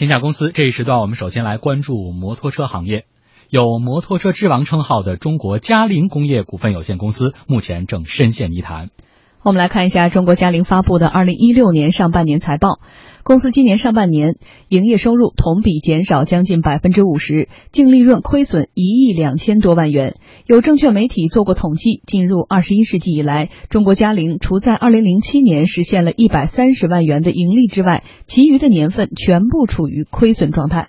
天下公司这一时段，我们首先来关注摩托车行业。有“摩托车之王”称号的中国嘉陵工业股份有限公司，目前正深陷泥潭。我们来看一下中国嘉陵发布的二零一六年上半年财报。公司今年上半年营业收入同比减少将近百分之五十，净利润亏损一亿两千多万元。有证券媒体做过统计，进入二十一世纪以来，中国嘉陵除在二零零七年实现了一百三十万元的盈利之外，其余的年份全部处于亏损状态。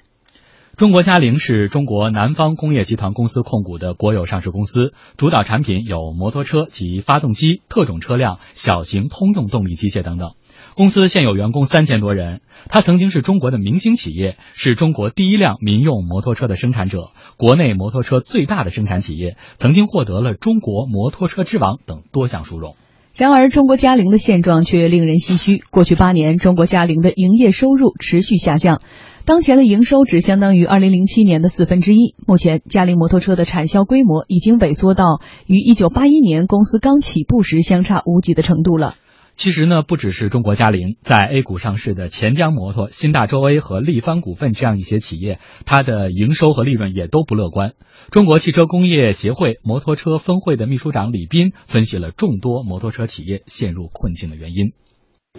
中国嘉陵是中国南方工业集团公司控股的国有上市公司，主导产品有摩托车及发动机、特种车辆、小型通用动力机械等等。公司现有员工三千多人。它曾经是中国的明星企业，是中国第一辆民用摩托车的生产者，国内摩托车最大的生产企业，曾经获得了中国摩托车之王等多项殊荣。然而，中国嘉陵的现状却令人唏嘘。过去八年，中国嘉陵的营业收入持续下降。当前的营收只相当于二零零七年的四分之一。目前，嘉陵摩托车的产销规模已经萎缩到与一九八一年公司刚起步时相差无几的程度了。其实呢，不只是中国嘉陵，在 A 股上市的钱江摩托、新大洲 A 和力帆股份这样一些企业，它的营收和利润也都不乐观。中国汽车工业协会摩托车分会的秘书长李斌分析了众多摩托车企业陷入困境的原因。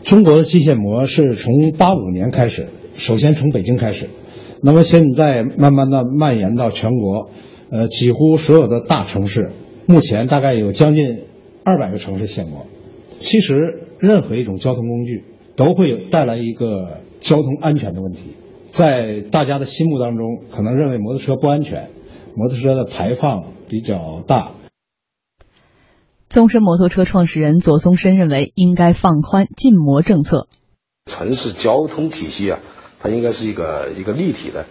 中国的机械膜是从八五年开始，首先从北京开始，那么现在慢慢的蔓延到全国，呃，几乎所有的大城市，目前大概有将近二百个城市限摩。其实任何一种交通工具都会有带来一个交通安全的问题，在大家的心目当中，可能认为摩托车不安全，摩托车的排放比较大。宗申摩托车创始人左松申认为，应该放宽禁摩政策。城市交通体系啊，它应该是一个一个立体的。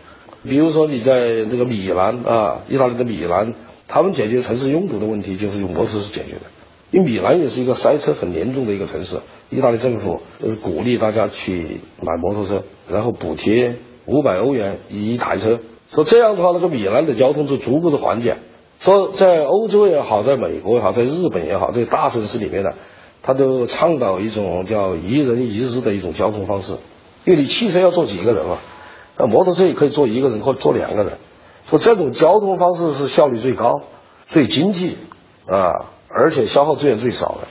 比如说，你在这个米兰啊，意大利的米兰，他们解决城市拥堵的问题就是用摩托车解决的。因为米兰也是一个塞车很严重的一个城市，意大利政府就是鼓励大家去买摩托车，然后补贴五百欧元一台车，说这样的话，那个米兰的交通就逐步的缓解。说在欧洲也好，在美国也好，在日本也好，这些大城市里面呢，他都倡导一种叫一人一日的一种交通方式。因为你汽车要坐几个人嘛？那摩托车也可以坐一个人或坐两个人。说这种交通方式是效率最高、最经济啊，而且消耗资源最少的。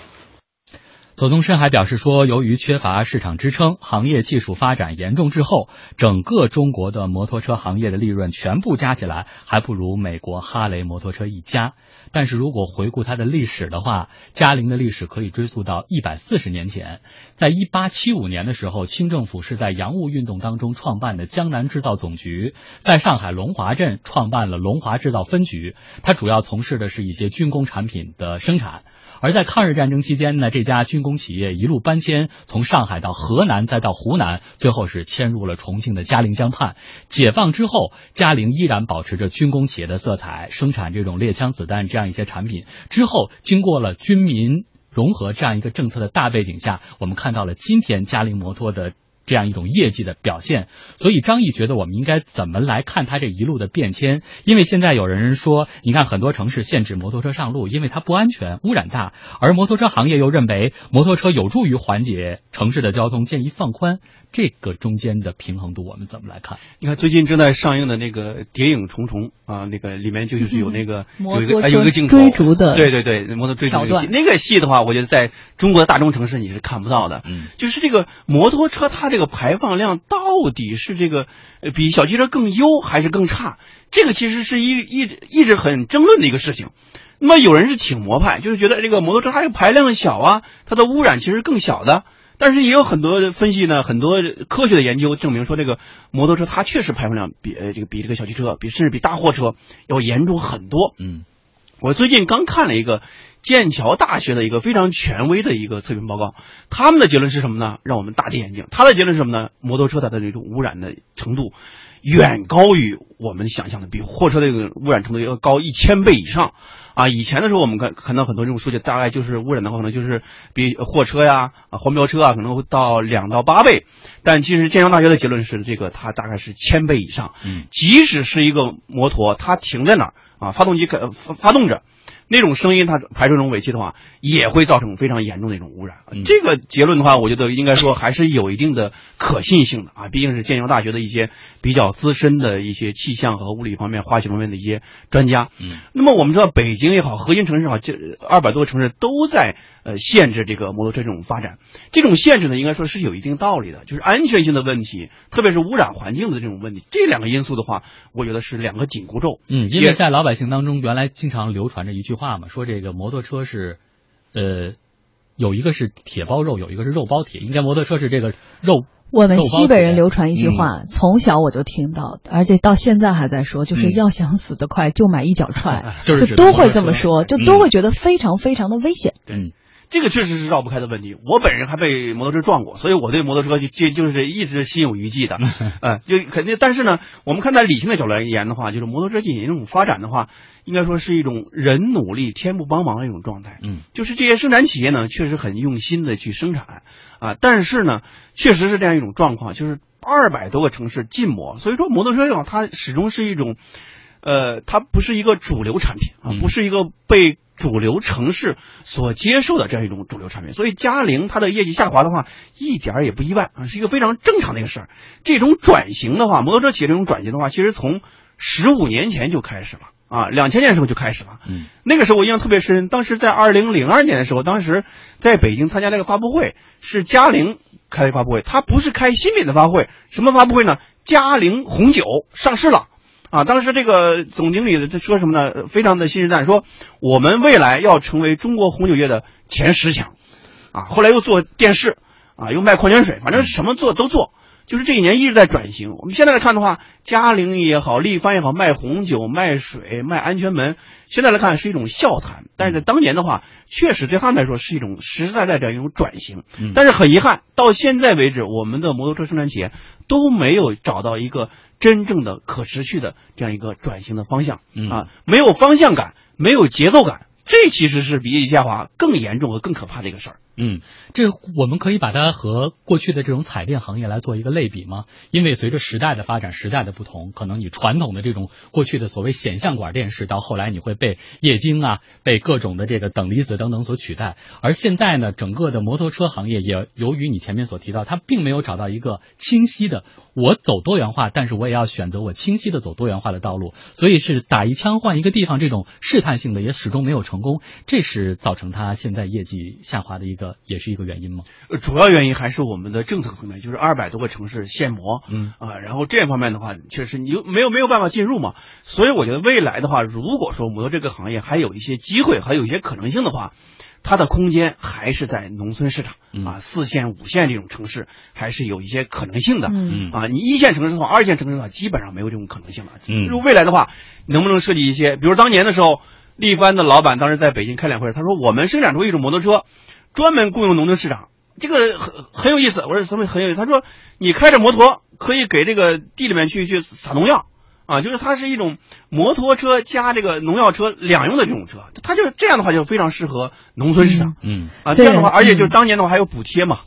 左宗申还表示说，由于缺乏市场支撑，行业技术发展严重滞后，整个中国的摩托车行业的利润全部加起来，还不如美国哈雷摩托车一家。但是如果回顾它的历史的话，嘉陵的历史可以追溯到一百四十年前，在一八七五年的时候，清政府是在洋务运动当中创办的江南制造总局，在上海龙华镇创办了龙华制造分局，它主要从事的是一些军工产品的生产。而在抗日战争期间呢，这家军工企业一路搬迁，从上海到河南，再到湖南，最后是迁入了重庆的嘉陵江畔。解放之后，嘉陵依然保持着军工企业的色彩，生产这种猎枪子弹这样一些产品。之后，经过了军民融合这样一个政策的大背景下，我们看到了今天嘉陵摩托的。这样一种业绩的表现，所以张毅觉得我们应该怎么来看他这一路的变迁？因为现在有人说，你看很多城市限制摩托车上路，因为它不安全、污染大，而摩托车行业又认为摩托车有助于缓解城市的交通，建议放宽。这个中间的平衡度，我们怎么来看？你看最近正在上映的那个《谍影重重》啊，那个里面就是有那个有一个有一个镜头追逐的，对对对，摩托追逐戏。那个戏的话，我觉得在中国的大中城市你是看不到的。嗯，就是这个摩托车它这个个排放量到底是这个比小汽车更优还是更差？这个其实是一一一直很争论的一个事情。那么有人是挺摩派，就是觉得这个摩托车它这个排量小啊，它的污染其实更小的。但是也有很多分析呢，很多科学的研究证明说，这个摩托车它确实排放量比这个比这个小汽车，比甚至比大货车要严重很多。嗯，我最近刚看了一个剑桥大学的一个非常权威的一个测评报告，他们的结论是什么呢？让我们大跌眼镜。他的结论是什么呢？摩托车它的这种污染的程度远高于我们想象的，比货车的这个污染程度要高一千倍以上。啊，以前的时候我们看看到很多这种数据，大概就是污染的话，可能就是比货车呀、啊黄标车啊，可能会到两到八倍。但其实剑桥大学的结论是，这个它大概是千倍以上。嗯，即使是一个摩托，它停在哪儿啊，发动机开发发动着，那种声音它排出这种尾气的话，也会造成非常严重的一种污染。嗯这个结论的话，我觉得应该说还是有一定的可信性的啊，毕竟是剑桥大学的一些比较资深的一些气象和物理方面、化学方面的一些专家。嗯，那么我们知道，北京也好，核心城市也好，这二百多个城市都在呃限制这个摩托车这种发展。这种限制呢，应该说是有一定道理的，就是安全性的问题，特别是污染环境的这种问题，这两个因素的话，我觉得是两个紧箍咒。嗯，因为在老百姓当中，原来经常流传着一句话嘛，说这个摩托车是，呃，有一个是铁包肉，有一个是肉包铁，应该摩托车是这个肉。我们西北人流传一句话，从小我就听到，而且到现在还在说，就是嗯。要想死得快，就买一脚踹，就是都会这么说，就嗯。都会觉得非常非常的危险。嗯这个确实是绕不开的问题。我本人还被摩托车撞过，所以我对摩托车就就就是一直心有余悸的。呃，就肯定，但是呢，我们看在理性的角度而言的话，就是摩托车进行这种发展的话，应该说是一种人努力天不帮忙的一种状态。嗯就是这些生产企业呢，确实很用心的去生产啊，但是呢，确实是这样一种状况，就是二百多个城市禁摩，所以说摩托车这种它始终是一种，呃，它不是一个主流产品啊嗯，不是一个被主流城市所接受的这样一种主流产品，所以嘉陵它的业绩下滑的话，一点儿也不意外啊，是一个非常正常的一个事儿。这种转型的话，摩托车企业这种转型的话，其实从十五年前就开始了啊，两千年的时候就开始了。嗯那个时候我印象特别深，当时在二零零二年的时候，当时在北京参加那个发布会，是嘉陵开的发布会，它不是开新品的发布会，什么发布会呢？嘉陵红酒上市了。啊，当时这个总经理的说什么呢？非常的信誓旦旦，说我们未来要成为中国红酒业的前十强，啊，后来又做电视，啊，又卖矿泉水，反正什么做都做，就是这几年一直在转型。我们现在来看的话，嘉陵也好，力帆也好，卖红酒、卖水、卖安全门，现在来看是一种笑谈，但是在当年的话，确实对他们来说是一种实实在在的一种转型。嗯但是很遗憾，到现在为止，我们的摩托车生产企业都没有找到一个真正的可持续的这样一个转型的方向。嗯啊，没有方向感，没有节奏感，这其实是比业绩下滑更严重和更可怕的一个事儿。嗯，这我们可以把它和过去的这种彩电行业来做一个类比吗？因为随着时代的发展，时代的不同，可能你传统的这种过去的所谓显像管电视，到后来你会被液晶啊、被各种的这个等离子等等所取代。而现在呢，整个的摩托车行业也由于你前面所提到，它并没有找到一个清晰的，我走多元化，但是我也要选择我清晰的走多元化的道路，所以是打一枪换一个地方，这种试探性的也始终没有成功，这是造成它现在业绩下滑的一个，也是一个原因吗？呃主要原因还是我们的政策层面，就是二百多个城市限摩，嗯。啊，然后这方面的话，确实你又没有没有办法进入嘛，所以我觉得未来的话，如果说摩托这个行业还有一些机会，还有一些可能性的话，它的空间还是在农村市场嗯。啊，四线、五线这种城市还是有一些可能性的。嗯。嗯。啊，你一线城市的话，二线城市的话，基本上没有这种可能性了。嗯。如果未来的话，能不能设计一些，比如当年的时候，力帆的老板当时在北京开两会，他说我们生产出一种摩托车，专门雇佣农村市场，这个很很有意思。我说什么很有意思？他说你开着摩托可以给这个地里面去去撒农药。啊，就是它是一种摩托车加这个农药车两用的这种车，它就这样的话就非常适合农村市场、嗯啊。这样的话，而且就是嗯当年的话还有补贴嘛，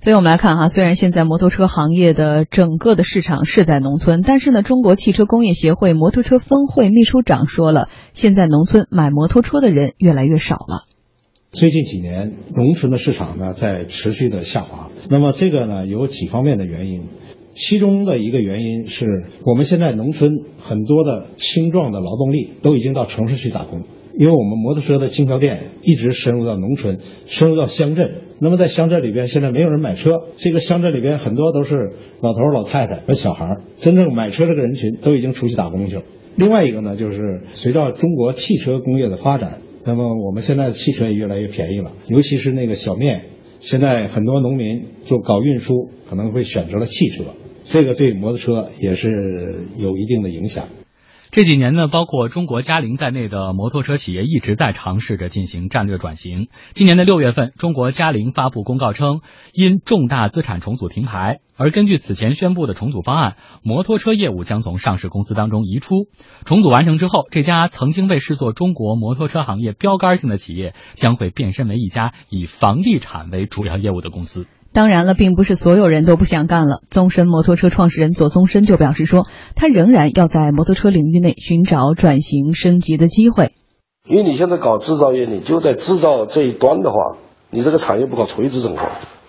所以我们来看哈，虽然现在摩托车行业的整个的市场是在农村，但是呢，中国汽车工业协会摩托车分会秘书长说了，现在农村买摩托车的人越来越少了。最近几年，农村的市场呢在持续的下滑。那么这个呢有几方面的原因，其中的一个原因是我们现在农村很多的青壮的劳动力都已经到城市去打工，因为我们摩托车的经销店一直深入到农村，深入到乡镇。那么在乡镇里边，现在没有人买车，这个乡镇里边很多都是老头老太太和小孩儿，真正买车这个人群都已经出去打工去了。另外一个呢，就是随着中国汽车工业的发展，那么我们现在的汽车也越来越便宜了，尤其是那个小面，现在很多农民就搞运输，可能会选择了汽车，这个对摩托车也是有一定的影响。这几年呢，包括中国嘉陵在内的摩托车企业一直在尝试着进行战略转型。今年的六月份，中国嘉陵发布公告称，因重大资产重组停牌，而根据此前宣布的重组方案，摩托车业务将从上市公司当中移出。重组完成之后，这家曾经被视作中国摩托车行业标杆性的企业，将会变身为一家以房地产为主要业务的公司。当然了，并不是所有人都不想干了。宗申摩托车创始人左宗申就表示说，他仍然要在摩托车领域内寻找转型升级的机会。因为你现在搞制造业，你就在制造这一端的话，你这个产业不搞垂直整合，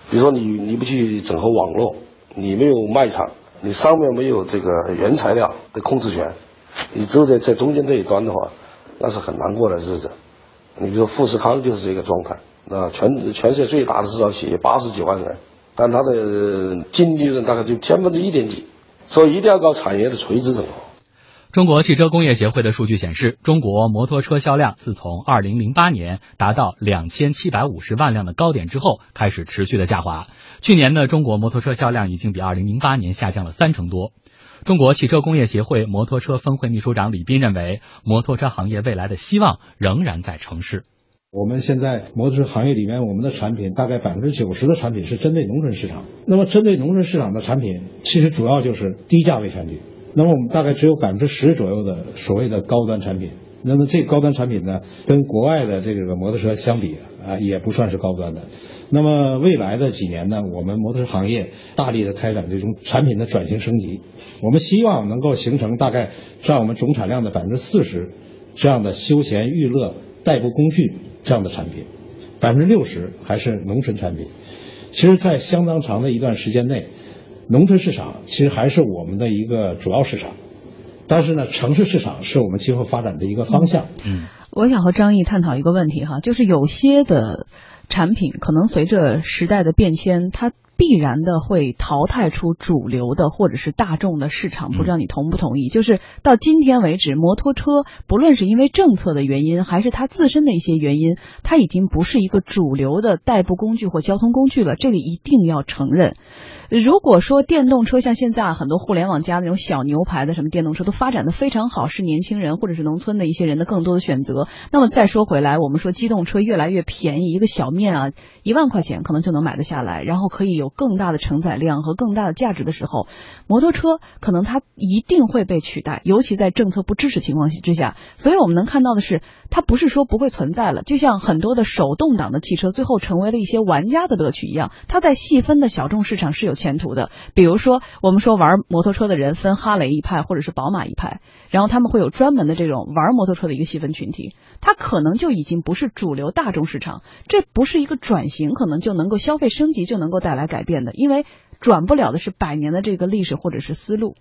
比如说你你不去整合网络，你没有卖场，你上面没有这个原材料的控制权，你只有在在中间这一端的话，那是很难过的日子。你比如说富士康就是这个状态，啊全全世界最大的制造企业八十几万人，但它的净利润大概就千分之一点几，所以一定要搞产业的垂直整合。中国汽车工业协会的数据显示，中国摩托车销量自从2008年达到2750万辆的高点之后，开始持续的下滑。去年呢，中国摩托车销量已经比2008年下降了三成多。中国汽车工业协会摩托车分会秘书长李斌认为，摩托车行业未来的希望仍然在城市。我们现在摩托车行业里面，我们的产品大概百分之九十的产品是针对农村市场。那么，针对农村市场的产品，其实主要就是低价位产品。那么我们大概只有百分之十左右的所谓的高端产品。那么这高端产品呢，跟国外的这个摩托车相比啊，也不算是高端的。那么未来的几年呢，我们摩托车行业大力的开展这种产品的转型升级。我们希望能够形成大概占我们总产量的百分之四十这样的休闲娱乐代步工具这样的产品，百分之六十还是农村产品。其实，在相当长的一段时间内。农村市场其实还是我们的一个主要市场，但是呢，城市市场是我们今后发展的一个方向。嗯，我想和张毅探讨一个问题哈，就是有些的产品可能随着时代的变迁，它必然的会淘汰出主流的或者是大众的市场。不知道你同不同意？就是到今天为止，摩托车不论是因为政策的原因，还是它自身的一些原因，它已经不是一个主流的代步工具或交通工具了。这个一定要承认。如果说电动车像现在很多互联网加那种小牛排的什么电动车都发展的非常好，是年轻人或者是农村的一些人的更多的选择。那么再说回来，我们说机动车越来越便宜，一个小面啊，一万块钱可能就能买得下来，然后可以有有更大的承载量和更大的价值的时候，摩托车可能它一定会被取代，尤其在政策不支持情况之下。所以我们能看到的是，它不是说不会存在了，就像很多的手动挡的汽车最后成为了一些玩家的乐趣一样，它在细分的小众市场是有。前途的，比如说，我们说玩摩托车的人分哈雷一派或者是宝马一派，然后他们会有专门的这种玩摩托车的一个细分群体，它可能就已经不是主流大众市场，这不是一个转型可能就能够消费升级就能够带来改变的，因为转不了的是百年的这个历史或者是思路。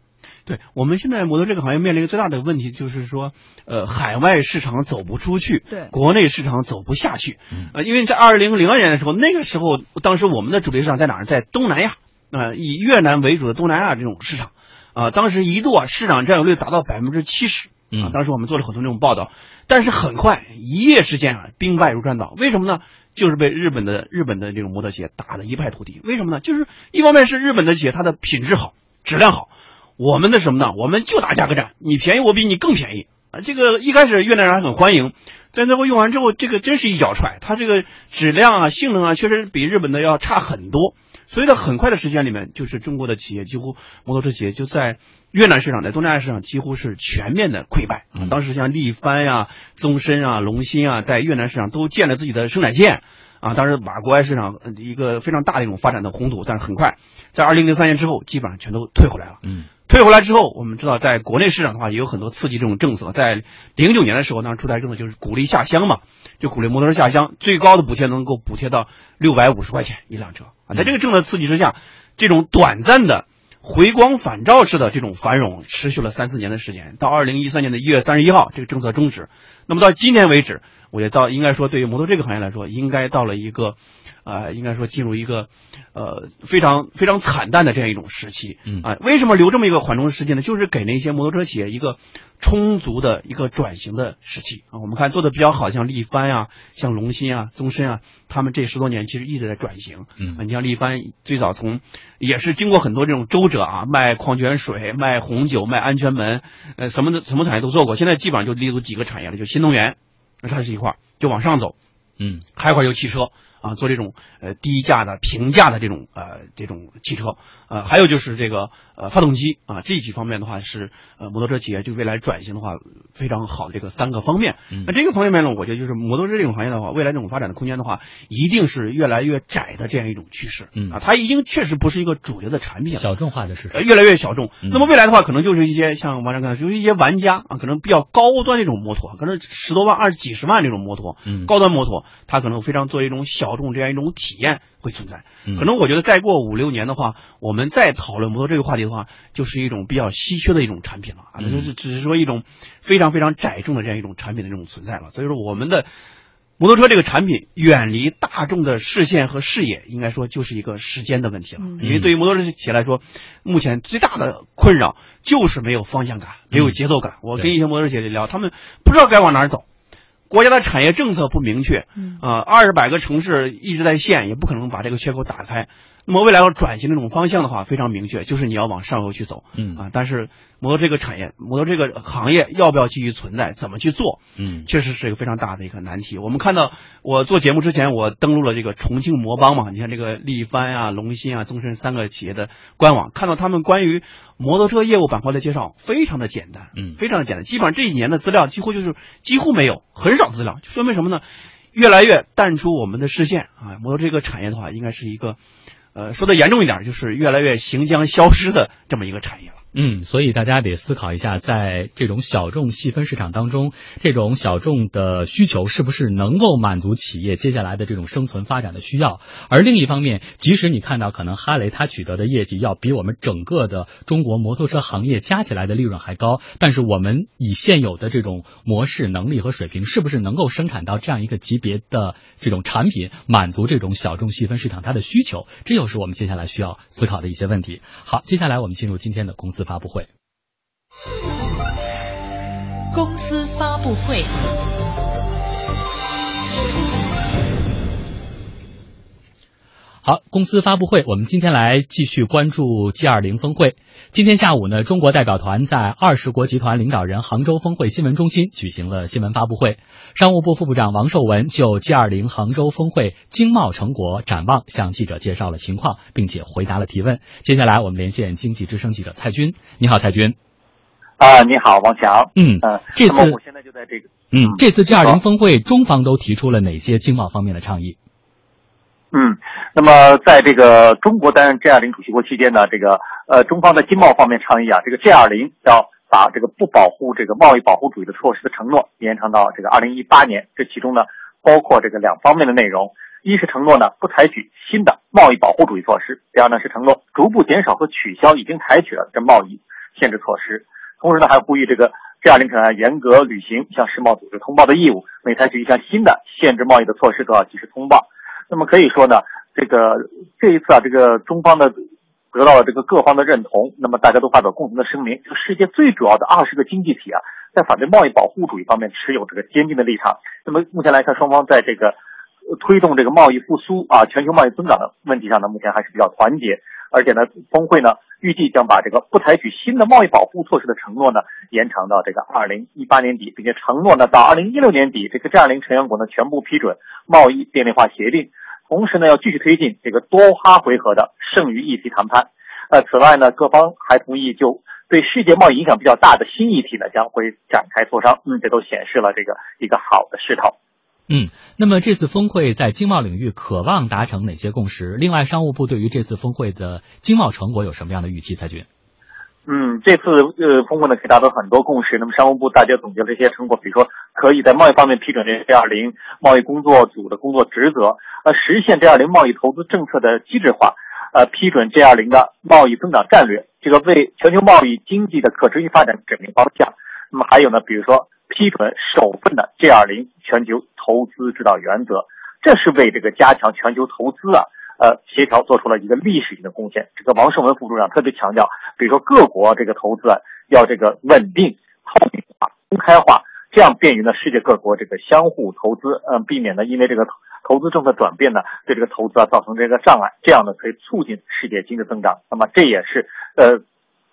对我们现在摩托这个行业面临一个最大的问题，就是说，呃，海外市场走不出去，对，国内市场走不下去，呃，因为在二零零二年的时候，那个时候，当时我们的主力市场在哪儿？在东南亚。呃，以越南为主的东南亚这种市场，啊，当时一度啊市场占有率达到百分之七十，啊，当时我们做了很多这种报道，但是很快一夜之间啊兵败如山倒，为什么呢？就是被日本的日本的这种摩托企业打得一败涂地。为什么呢？就是一方面是日本的企业它的品质好，质量好，我们的什么呢？我们就打价格战，你便宜我比你更便宜啊。这个一开始越南人还很欢迎，在最后用完之后，这个真是一脚踹，它这个质量啊、性能啊，确实比日本的要差很多。所以在很快的时间里面，就是中国的企业几乎摩托车企业就在越南市场、在东南亚市场几乎是全面的溃败啊。当时像力帆呀、宗申啊、龙鑫啊，在越南市场都建了自己的生产线啊。当时把国外市场一个非常大的一种发展的宏图，但是很快在二零零三年之后，基本上全都退回来了。嗯。退回来之后，我们知道，在国内市场的话，也有很多刺激这种政策。在零九年的时候，当时出台政策就是鼓励下乡嘛，就鼓励摩托车下乡，最高的补贴能够补贴到六百五十块钱一辆车啊。在这个政策刺激之下，这种短暂的回光返照式的这种繁荣持续了三四年的时间，到二零一三年的一月三十一号，这个政策终止。那么到今年为止，我觉得到应该说，对于摩托这个行业来说，应该到了一个。啊，应该说进入一个，呃，非常非常惨淡的这样一种时期。嗯啊，为什么留这么一个缓冲时期呢？就是给那些摩托车企业一个充足的一个转型的时期啊。我们看做的比较好，像力帆啊，像龙鑫啊、宗申啊，他们这十多年其实一直在转型。嗯，你像力帆最早从也是经过很多这种周折啊，卖矿泉水、卖红酒、卖安全门，呃，什么的什么产业都做过。现在基本上就立足几个产业了，就新能源，那它是一块就往上走。嗯，还有一块就汽车。啊，做这种呃低价的平价的这种呃这种汽车，呃，还有就是这个呃发动机啊这几方面的话是呃摩托车企业对未来转型的话非常好的这个三个方面。那这个方面呢，我觉得就是摩托车这种行业的话，未来这种发展的空间的话，一定是越来越窄的这样一种趋势。嗯啊，它已经确实不是一个主流的产品了。小众化的市场呃，越来越小众。嗯那么未来的话，可能就是一些像王章刚才说，就是一些玩家啊，可能比较高端这种摩托，可能十多万、二十几十万这种摩托，嗯高端摩托，它可能非常做一种小众这样一种体验会存在。嗯可能我觉得再过五六年的话，我们再讨论摩托这个话题的话，就是一种比较稀缺的一种产品了啊，嗯就是只是说一种非常非常窄众的这样一种产品的这种存在了。所以说我们的。摩托车这个产品远离大众的视线和视野，应该说就是一个时间的问题了。嗯因为对于摩托车企业来说，目前最大的困扰就是没有方向感，没有节奏感。我跟一些摩托车企业聊，他们不知道该往哪儿走，国家的产业政策不明确，嗯啊，二十百个城市一直在限，也不可能把这个缺口打开。那么未来要转型这种方向的话，非常明确，就是你要往上游去走。嗯啊，但是摩托这个产业，摩托这个行业要不要继续存在，怎么去做，嗯确实是一个非常大的一个难题。我们看到，我做节目之前，我登录了这个重庆摩邦嘛，你看这个力帆啊、龙鑫啊、宗申三个企业的官网，看到他们关于摩托车业务板块的介绍，非常的简单，嗯非常的简单，基本上这几年的资料几乎就是几乎没有，很少资料，就说明什么呢？越来越淡出我们的视线啊！摩托这个产业的话，应该是一个，呃，说的严重一点，就是越来越行将消失的这么一个产业了。嗯，所以大家得思考一下，在这种小众细分市场当中，这种小众的需求是不是能够满足企业接下来的这种生存发展的需要？而另一方面，即使你看到可能哈雷它取得的业绩要比我们整个的中国摩托车行业加起来的利润还高，但是我们以现有的这种模式、能力和水平，是不是能够生产到这样一个级别的这种产品，满足这种小众细分市场它的需求？这又是我们接下来需要思考的一些问题。好，接下来我们进入今天的公司发布会。公司发布会。好，公司发布会，我们今天来继续关注 G 二零峰会。今天下午呢，中国代表团在二十国集团领导人杭州峰会新闻中心举行了新闻发布会。商务部副部长王受文就 G 二零杭州峰会经贸成果展望向记者介绍了情况，并且回答了提问。接下来我们连线经济之声记者蔡军，你好，蔡军。啊，你好，王强。嗯呃，这次我现在就在这个，嗯，这次 G 二好零峰会，中方都提出了哪些经贸方面的倡议？嗯，那么在这个中国担任 G 二零主席国期间呢，这个呃中方在经贸方面倡议啊，这个 G 二零要把这个不保护这个贸易保护主义的措施的承诺延长到这个二零一八年，这其中呢包括这个两方面的内容，一是承诺呢不采取新的贸易保护主义措施，第二呢是承诺逐步减少和取消已经采取了的贸易限制措施，同时呢还呼吁这个 G 二零成员严格履行向世贸组织通报的义务，每采取一项新的限制贸易的措施都要及时通报。那么可以说呢，这个这一次啊，这个中方的得到了这个各方的认同，那么大家都发表共同的声明，就世界最主要的二十个经济体啊，在反对贸易保护主义方面持有这个坚定的立场。那么目前来看，双方在这个推动这个贸易复苏啊、全球贸易增长的问题上呢，目前还是比较团结。而且呢，峰会呢预计将把这个不采取新的贸易保护措施的承诺呢延长到这个二零一八年底，并且承诺呢到二零一六年底，这个 G 二零成员国呢全部批准贸易便利化协定。同时呢，要继续推进这个多哈回合的剩余议题谈判。呃，此外呢，各方还同意就对世界贸易影响比较大的新议题呢，将会展开磋商。嗯，这都显示了这个一个好的势头。嗯，那么这次峰会在经贸领域渴望达成哪些共识？另外，商务部对于这次峰会的经贸成果有什么样的预期？蔡军？嗯，这次呃峰会呢可以达到很多共识。那么商务部大家总结了一些成果，比如说可以在贸易方面批准这 G 二零贸易工作组的工作职责，呃，实现 G 二零贸易投资政策的机制化，呃，批准 G 二零的贸易增长战略，这个为全球贸易经济的可持续发展指明方向。那么还有呢，比如说批准首份的 G 二零全球投资指导原则，这是为这个加强全球投资啊。呃，协调做出了一个历史性的贡献。这个王胜文副部长特别强调，比如说各国这个投资啊，要这个稳定、透明化、公开化，这样便于呢世界各国这个相互投资，嗯、避免呢因为这个投资政策转变呢对这个投资啊造成这个障碍，这样呢可以促进世界经济增长。那么这也是呃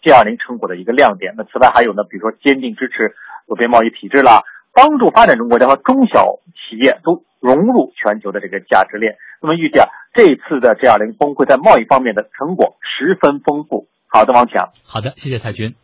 G20 成果的一个亮点。那此外还有呢，比如说坚定支持多边贸易体制啦，帮助发展中国家和中小企业都融入全球的这个价值链。那么预计啊，这次的 G20 峰会在贸易方面的成果十分丰富。好的，王强。好的，谢谢太君。